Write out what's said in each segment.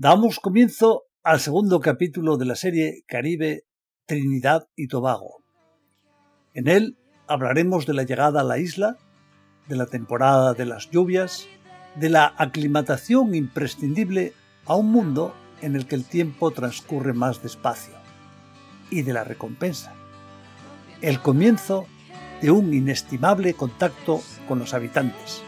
Damos comienzo al segundo capítulo de la serie Caribe, Trinidad y Tobago. En él hablaremos de la llegada a la isla, de la temporada de las lluvias, de la aclimatación imprescindible a un mundo en el que el tiempo transcurre más despacio, y de la recompensa, el comienzo de un inestimable contacto con los habitantes.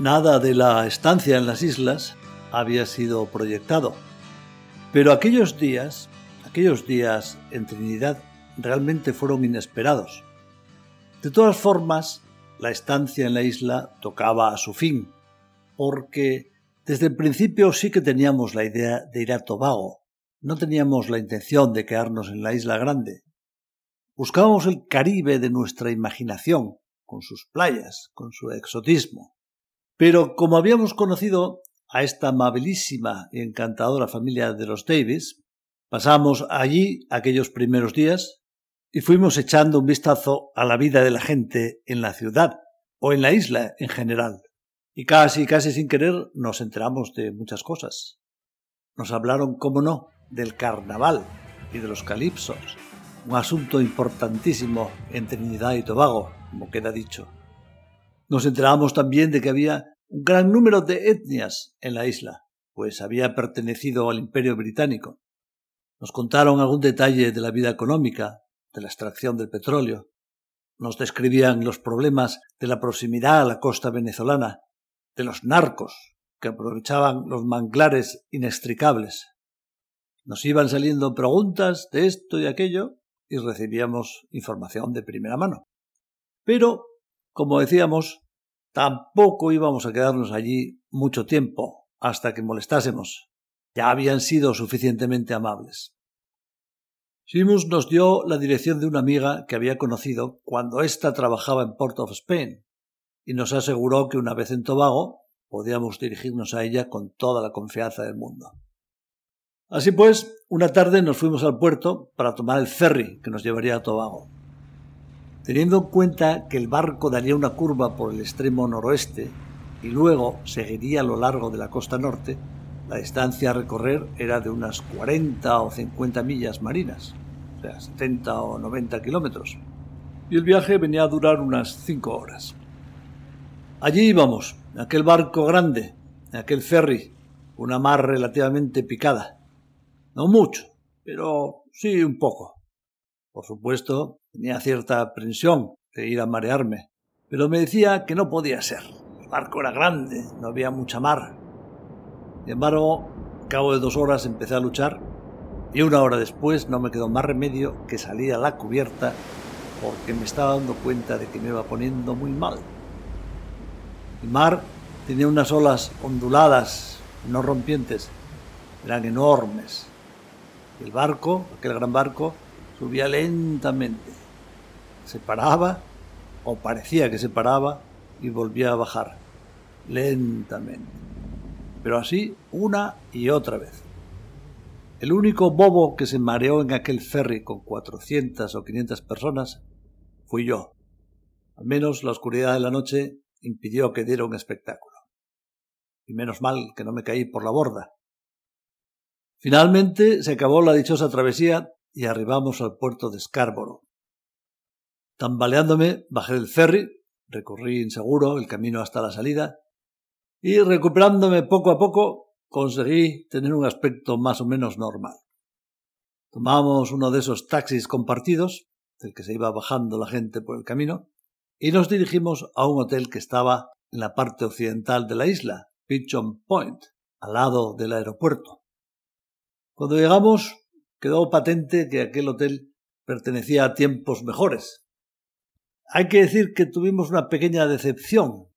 Nada de la estancia en las islas había sido proyectado, pero aquellos días, aquellos días en Trinidad realmente fueron inesperados. De todas formas, la estancia en la isla tocaba a su fin, porque desde el principio sí que teníamos la idea de ir a Tobago, no teníamos la intención de quedarnos en la isla grande. Buscábamos el Caribe de nuestra imaginación, con sus playas, con su exotismo. Pero como habíamos conocido a esta amabilísima y encantadora familia de los Davis, pasamos allí aquellos primeros días y fuimos echando un vistazo a la vida de la gente en la ciudad o en la isla en general. Y casi, casi sin querer nos enteramos de muchas cosas. Nos hablaron, cómo no, del carnaval y de los calipsos, un asunto importantísimo en Trinidad y Tobago, como queda dicho. Nos enteramos también de que había un gran número de etnias en la isla, pues había pertenecido al Imperio Británico. Nos contaron algún detalle de la vida económica, de la extracción del petróleo. Nos describían los problemas de la proximidad a la costa venezolana, de los narcos, que aprovechaban los manglares inextricables. Nos iban saliendo preguntas de esto y aquello y recibíamos información de primera mano. Pero como decíamos, tampoco íbamos a quedarnos allí mucho tiempo hasta que molestásemos. Ya habían sido suficientemente amables. Simus nos dio la dirección de una amiga que había conocido cuando ésta trabajaba en Port of Spain y nos aseguró que una vez en Tobago podíamos dirigirnos a ella con toda la confianza del mundo. Así pues, una tarde nos fuimos al puerto para tomar el ferry que nos llevaría a Tobago. Teniendo en cuenta que el barco daría una curva por el extremo noroeste y luego seguiría a lo largo de la costa norte, la distancia a recorrer era de unas 40 o 50 millas marinas, o sea, 70 o 90 kilómetros, y el viaje venía a durar unas 5 horas. Allí íbamos, en aquel barco grande, en aquel ferry, una mar relativamente picada. No mucho, pero sí un poco. Por supuesto, tenía cierta aprensión de ir a marearme, pero me decía que no podía ser. El barco era grande, no había mucha mar. Sin embargo, a cabo de dos horas empecé a luchar y una hora después no me quedó más remedio que salir a la cubierta porque me estaba dando cuenta de que me iba poniendo muy mal. El mar tenía unas olas onduladas, no rompientes, eran enormes. El barco, aquel gran barco, subía lentamente. Se paraba, o parecía que se paraba, y volvía a bajar, lentamente. Pero así una y otra vez. El único bobo que se mareó en aquel ferry con 400 o 500 personas fui yo. Al menos la oscuridad de la noche impidió que diera un espectáculo. Y menos mal que no me caí por la borda. Finalmente se acabó la dichosa travesía y arribamos al puerto de Scarborough. Tambaleándome, bajé del ferry, recorrí inseguro el camino hasta la salida y recuperándome poco a poco conseguí tener un aspecto más o menos normal. Tomamos uno de esos taxis compartidos, del que se iba bajando la gente por el camino, y nos dirigimos a un hotel que estaba en la parte occidental de la isla, Pigeon Point, al lado del aeropuerto. Cuando llegamos quedó patente que aquel hotel pertenecía a tiempos mejores. Hay que decir que tuvimos una pequeña decepción,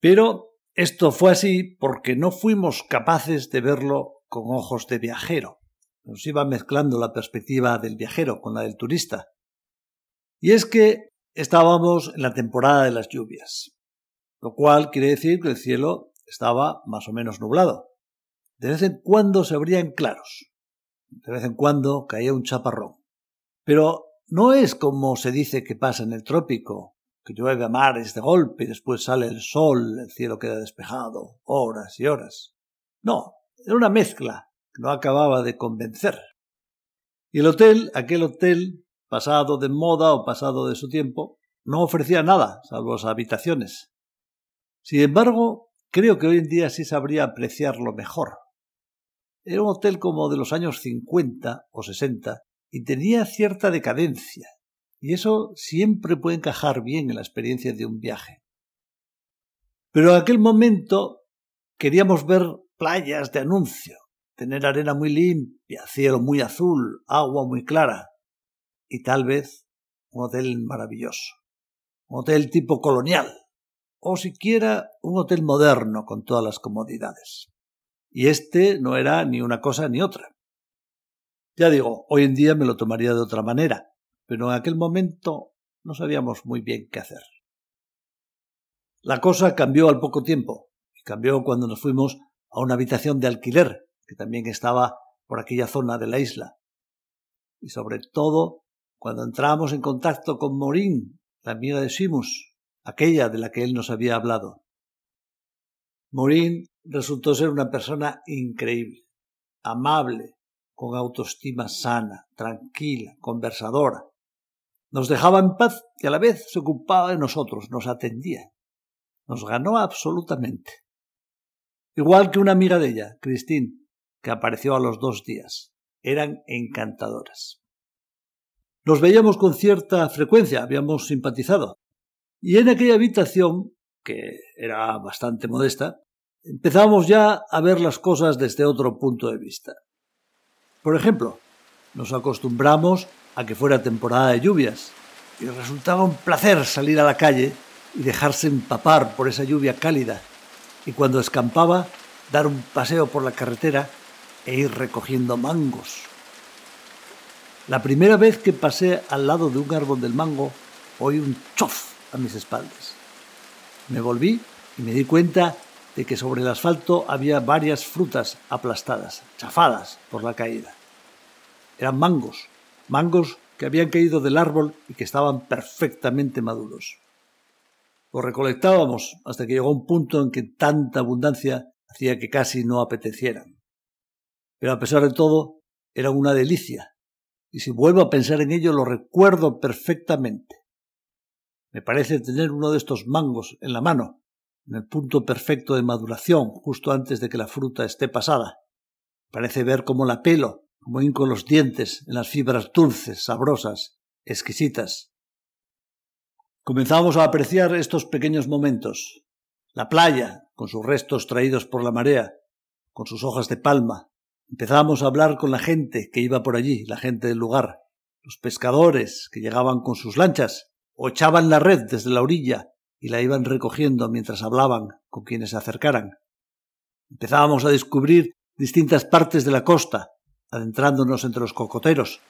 pero esto fue así porque no fuimos capaces de verlo con ojos de viajero. Nos iba mezclando la perspectiva del viajero con la del turista. Y es que estábamos en la temporada de las lluvias. lo cual quiere decir que el cielo estaba más o menos nublado. De vez en cuando se abrían claros, de vez en cuando caía un chaparrón. Pero no es como se dice que pasa en el trópico, que llueve a mares de golpe y después sale el sol, el cielo queda despejado, horas y horas. No, era una mezcla que no acababa de convencer. Y el hotel, aquel hotel, pasado de moda o pasado de su tiempo, no ofrecía nada, salvo las habitaciones. Sin embargo, creo que hoy en día sí sabría apreciarlo mejor. Era un hotel como de los años 50 o 60 y tenía cierta decadencia, y eso siempre puede encajar bien en la experiencia de un viaje. Pero en aquel momento queríamos ver playas de anuncio, tener arena muy limpia, cielo muy azul, agua muy clara y tal vez un hotel maravilloso, un hotel tipo colonial o siquiera un hotel moderno con todas las comodidades. Y este no era ni una cosa ni otra. Ya digo, hoy en día me lo tomaría de otra manera, pero en aquel momento no sabíamos muy bien qué hacer. La cosa cambió al poco tiempo, y cambió cuando nos fuimos a una habitación de alquiler, que también estaba por aquella zona de la isla. Y sobre todo cuando entramos en contacto con Morín, la amiga de Simus, aquella de la que él nos había hablado. Morín resultó ser una persona increíble, amable, con autoestima sana, tranquila, conversadora. Nos dejaba en paz y a la vez se ocupaba de nosotros, nos atendía. Nos ganó absolutamente. Igual que una amiga de ella, Christine, que apareció a los dos días. Eran encantadoras. Nos veíamos con cierta frecuencia, habíamos simpatizado. Y en aquella habitación, que era bastante modesta, empezamos ya a ver las cosas desde otro punto de vista. Por ejemplo, nos acostumbramos a que fuera temporada de lluvias y resultaba un placer salir a la calle y dejarse empapar por esa lluvia cálida y cuando escampaba dar un paseo por la carretera e ir recogiendo mangos. La primera vez que pasé al lado de un árbol del mango oí un chof a mis espaldas. Me volví y me di cuenta de que sobre el asfalto había varias frutas aplastadas, chafadas por la caída. Eran mangos, mangos que habían caído del árbol y que estaban perfectamente maduros. Los recolectábamos hasta que llegó un punto en que tanta abundancia hacía que casi no apetecieran. Pero a pesar de todo, era una delicia, y si vuelvo a pensar en ello lo recuerdo perfectamente. Me parece tener uno de estos mangos en la mano, en el punto perfecto de maduración, justo antes de que la fruta esté pasada. Parece ver cómo la pelo, como hinco los dientes en las fibras dulces, sabrosas, exquisitas. Comenzamos a apreciar estos pequeños momentos. La playa, con sus restos traídos por la marea, con sus hojas de palma. Empezamos a hablar con la gente que iba por allí, la gente del lugar, los pescadores que llegaban con sus lanchas o echaban la red desde la orilla y la iban recogiendo mientras hablaban con quienes se acercaran. Empezábamos a descubrir distintas partes de la costa, adentrándonos entre los cocoteros,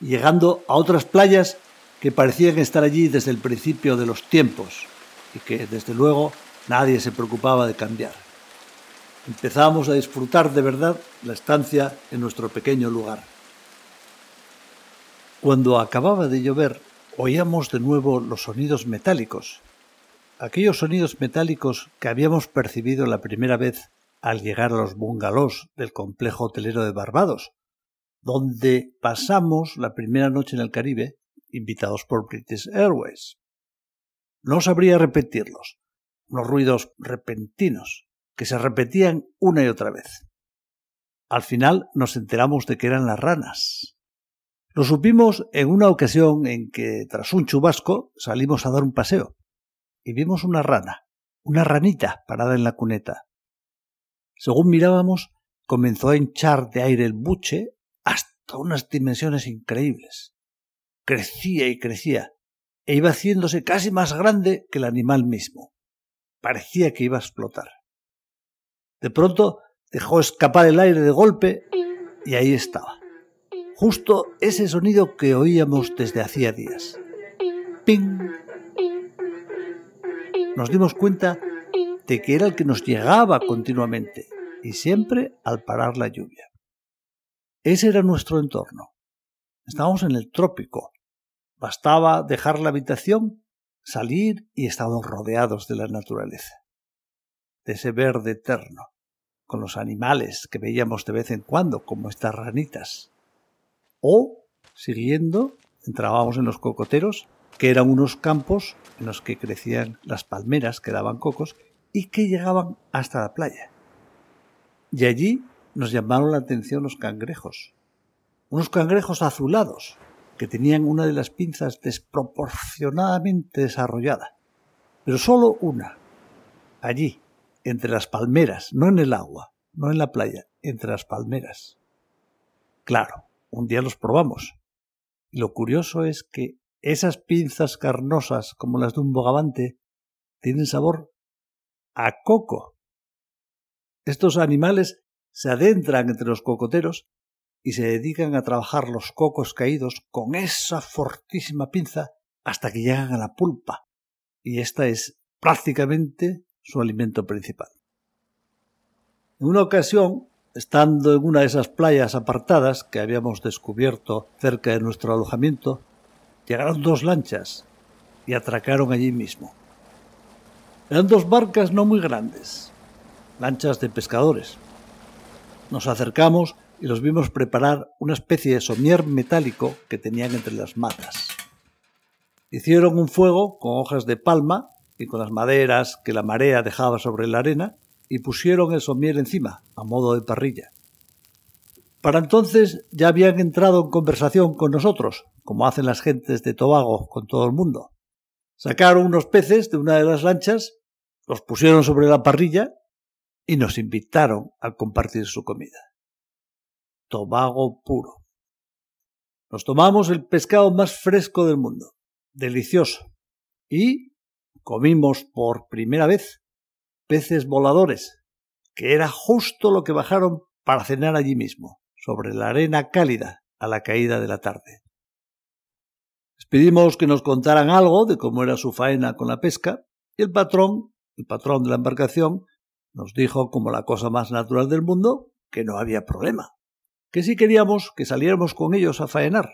y llegando a otras playas que parecían estar allí desde el principio de los tiempos, y que, desde luego, nadie se preocupaba de cambiar. Empezábamos a disfrutar de verdad la estancia en nuestro pequeño lugar. Cuando acababa de llover, oíamos de nuevo los sonidos metálicos, aquellos sonidos metálicos que habíamos percibido la primera vez al llegar a los bungalows del complejo hotelero de Barbados, donde pasamos la primera noche en el Caribe, invitados por British Airways. No sabría repetirlos, unos ruidos repentinos que se repetían una y otra vez. Al final nos enteramos de que eran las ranas. Lo supimos en una ocasión en que, tras un chubasco, salimos a dar un paseo y vimos una rana, una ranita parada en la cuneta. Según mirábamos, comenzó a hinchar de aire el buche hasta unas dimensiones increíbles. Crecía y crecía, e iba haciéndose casi más grande que el animal mismo. Parecía que iba a explotar. De pronto dejó escapar el aire de golpe y ahí estaba justo ese sonido que oíamos desde hacía días. ¡Ping! Nos dimos cuenta de que era el que nos llegaba continuamente y siempre al parar la lluvia. Ese era nuestro entorno. Estábamos en el trópico. Bastaba dejar la habitación, salir y estábamos rodeados de la naturaleza, de ese verde eterno, con los animales que veíamos de vez en cuando, como estas ranitas. O, siguiendo, entrábamos en los cocoteros, que eran unos campos en los que crecían las palmeras que daban cocos y que llegaban hasta la playa. Y allí nos llamaron la atención los cangrejos. Unos cangrejos azulados, que tenían una de las pinzas desproporcionadamente desarrollada. Pero solo una. Allí, entre las palmeras, no en el agua, no en la playa, entre las palmeras. Claro, un día los probamos. Y lo curioso es que esas pinzas carnosas como las de un bogavante tienen sabor a coco. Estos animales se adentran entre los cocoteros y se dedican a trabajar los cocos caídos con esa fortísima pinza hasta que llegan a la pulpa, y esta es prácticamente su alimento principal. En una ocasión, estando en una de esas playas apartadas que habíamos descubierto cerca de nuestro alojamiento, llegaron dos lanchas y atracaron allí mismo. Eran dos barcas no muy grandes, lanchas de pescadores. Nos acercamos y los vimos preparar una especie de somier metálico que tenían entre las matas. Hicieron un fuego con hojas de palma y con las maderas que la marea dejaba sobre la arena y pusieron el somier encima, a modo de parrilla. Para entonces ya habían entrado en conversación con nosotros, como hacen las gentes de Tobago con todo el mundo. Sacaron unos peces de una de las lanchas, los pusieron sobre la parrilla y nos invitaron a compartir su comida. Tobago puro. Nos tomamos el pescado más fresco del mundo, delicioso, y comimos por primera vez peces voladores, que era justo lo que bajaron para cenar allí mismo, sobre la arena cálida a la caída de la tarde. Les pedimos que nos contaran algo de cómo era su faena con la pesca, y el patrón, el patrón de la embarcación, nos dijo como la cosa más natural del mundo que no había problema, que si queríamos que saliéramos con ellos a faenar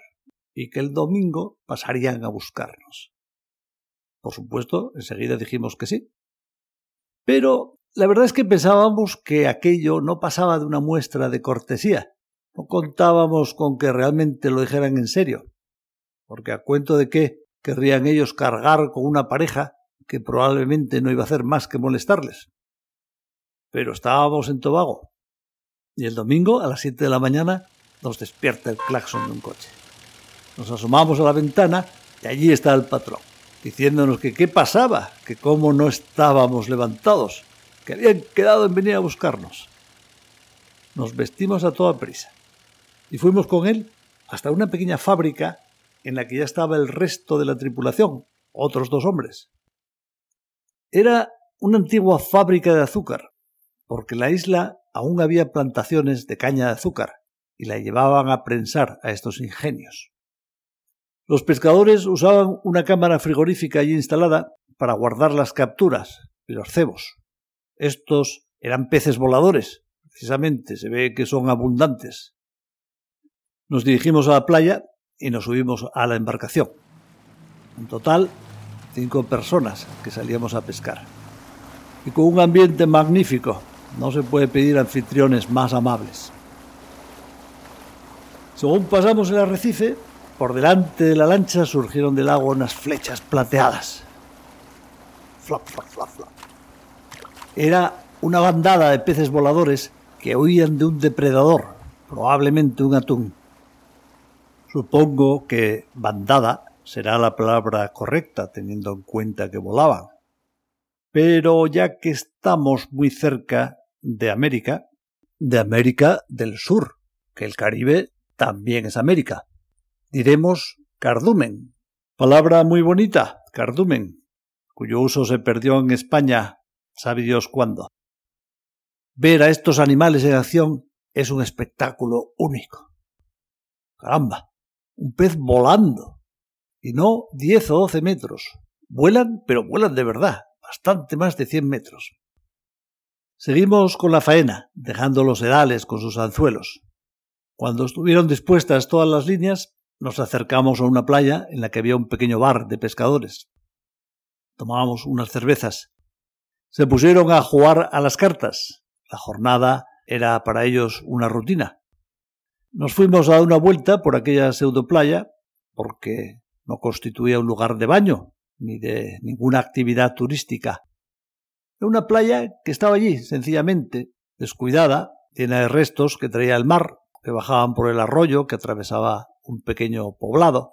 y que el domingo pasarían a buscarnos. Por supuesto, enseguida dijimos que sí. Pero la verdad es que pensábamos que aquello no pasaba de una muestra de cortesía. No contábamos con que realmente lo dijeran en serio. Porque a cuento de qué querrían ellos cargar con una pareja que probablemente no iba a hacer más que molestarles. Pero estábamos en Tobago y el domingo, a las 7 de la mañana, nos despierta el claxon de un coche. Nos asomamos a la ventana y allí está el patrón, diciéndonos que qué pasaba, que cómo no estábamos levantados, que habían quedado en venir a buscarnos. Nos vestimos a toda prisa y fuimos con él hasta una pequeña fábrica en la que ya estaba el resto de la tripulación, otros dos hombres. Era una antigua fábrica de azúcar, porque la isla aún había plantaciones de caña de azúcar y la llevaban a prensar a estos ingenios. Los pescadores usaban una cámara frigorífica allí instalada para guardar las capturas y los cebos. Estos eran peces voladores, precisamente, se ve que son abundantes. Nos dirigimos a la playa y nos subimos a la embarcación. En total, cinco personas que salíamos a pescar. Y con un ambiente magnífico, no se puede pedir anfitriones más amables. Según pasamos el arrecife, por delante de la lancha surgieron del agua unas flechas plateadas. Flap, flap, flap, flap. Era una bandada de peces voladores que huían de un depredador, probablemente un atún. Supongo que bandada será la palabra correcta, teniendo en cuenta que volaban. Pero ya que estamos muy cerca de América, de América del Sur, que el Caribe también es América. Diremos cardumen, palabra muy bonita, cardumen, cuyo uso se perdió en España, sabe Dios cuándo. Ver a estos animales en acción es un espectáculo único. Caramba, un pez volando, y no diez o doce metros. Vuelan, pero vuelan de verdad, bastante más de cien metros. Seguimos con la faena, dejando los sedales con sus anzuelos. Cuando estuvieron dispuestas todas las líneas, nos acercamos a una playa en la que había un pequeño bar de pescadores. Tomábamos unas cervezas. Se pusieron a jugar a las cartas. La jornada era para ellos una rutina. Nos fuimos a dar una vuelta por aquella pseudo playa, porque no constituía un lugar de baño, ni de ninguna actividad turística. Era una playa que estaba allí, sencillamente, descuidada, llena de restos que traía el mar, que bajaban por el arroyo que atravesaba un pequeño poblado.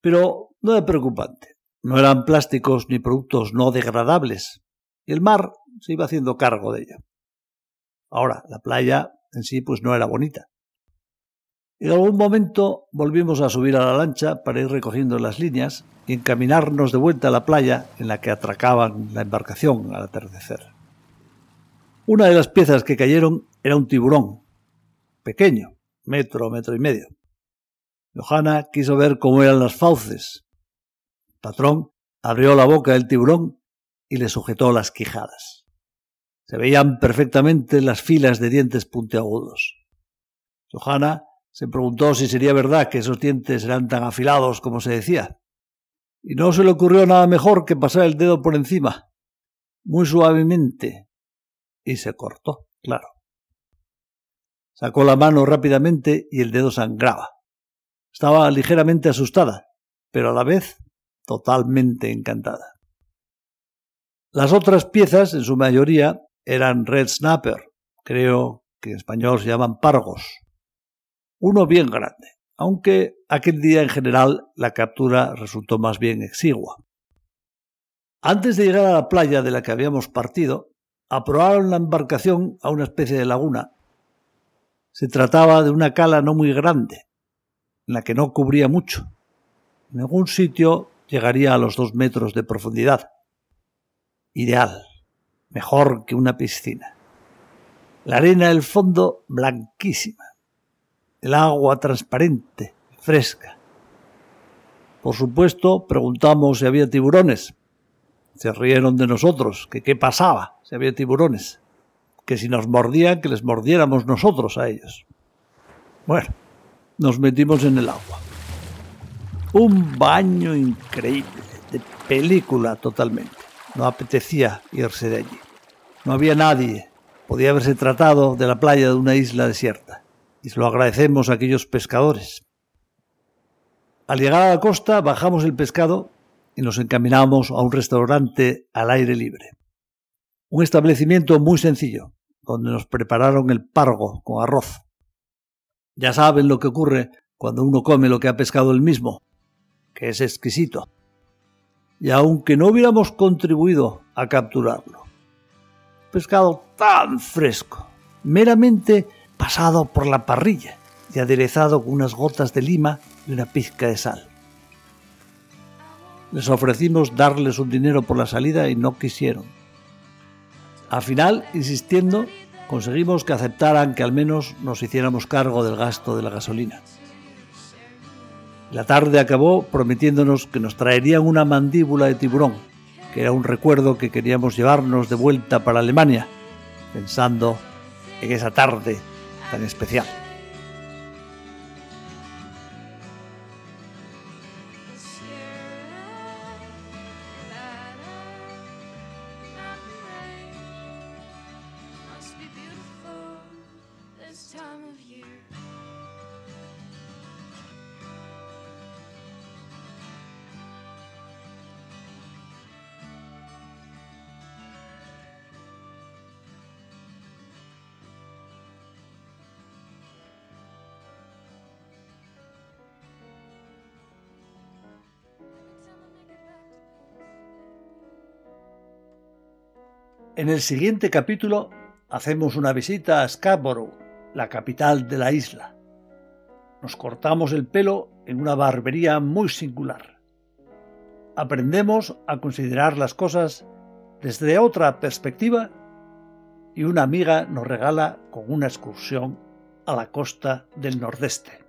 Pero no era preocupante. No eran plásticos ni productos no degradables. Y el mar se iba haciendo cargo de ella. Ahora, la playa en sí pues no era bonita. En algún momento volvimos a subir a la lancha para ir recogiendo las líneas y encaminarnos de vuelta a la playa en la que atracaban la embarcación al atardecer. Una de las piezas que cayeron era un tiburón, pequeño, metro, metro y medio. Johanna quiso ver cómo eran las fauces. El patrón abrió la boca del tiburón y le sujetó las quijadas. Se veían perfectamente las filas de dientes puntiagudos. Johanna se preguntó si sería verdad que esos dientes eran tan afilados como se decía. Y no se le ocurrió nada mejor que pasar el dedo por encima, muy suavemente, y se cortó, claro. Sacó la mano rápidamente y el dedo sangraba. Estaba ligeramente asustada, pero a la vez totalmente encantada. Las otras piezas, en su mayoría, eran red snapper, creo que en español se llaman pargos. Uno bien grande, aunque aquel día en general la captura resultó más bien exigua. Antes de llegar a la playa de la que habíamos partido, aprobaron la embarcación a una especie de laguna. Se trataba de una cala no muy grande, en la que no cubría mucho. En algún sitio llegaría a los dos metros de profundidad. Ideal, mejor que una piscina. La arena del fondo blanquísima el agua transparente, fresca. Por supuesto, preguntamos si había tiburones. Se rieron de nosotros, que qué pasaba si había tiburones, que si nos mordían, que les mordiéramos nosotros a ellos. Bueno, nos metimos en el agua. Un baño increíble, de película totalmente. No apetecía irse de allí. No había nadie. Podía haberse tratado de la playa de una isla desierta y se lo agradecemos a aquellos pescadores. Al llegar a la costa bajamos el pescado y nos encaminamos a un restaurante al aire libre. Un establecimiento muy sencillo, donde nos prepararon el pargo con arroz. Ya saben lo que ocurre cuando uno come lo que ha pescado él mismo, que es exquisito. Y aunque no hubiéramos contribuido a capturarlo, pescado tan fresco, meramente pasado por la parrilla y aderezado con unas gotas de lima y una pizca de sal. Les ofrecimos darles un dinero por la salida y no quisieron. Al final, insistiendo, conseguimos que aceptaran que al menos nos hiciéramos cargo del gasto de la gasolina. La tarde acabó prometiéndonos que nos traerían una mandíbula de tiburón, que era un recuerdo que queríamos llevarnos de vuelta para Alemania, pensando en esa tarde tan especial. En el siguiente capítulo hacemos una visita a Scarborough, la capital de la isla. Nos cortamos el pelo en una barbería muy singular. Aprendemos a considerar las cosas desde otra perspectiva y una amiga nos regala con una excursión a la costa del nordeste.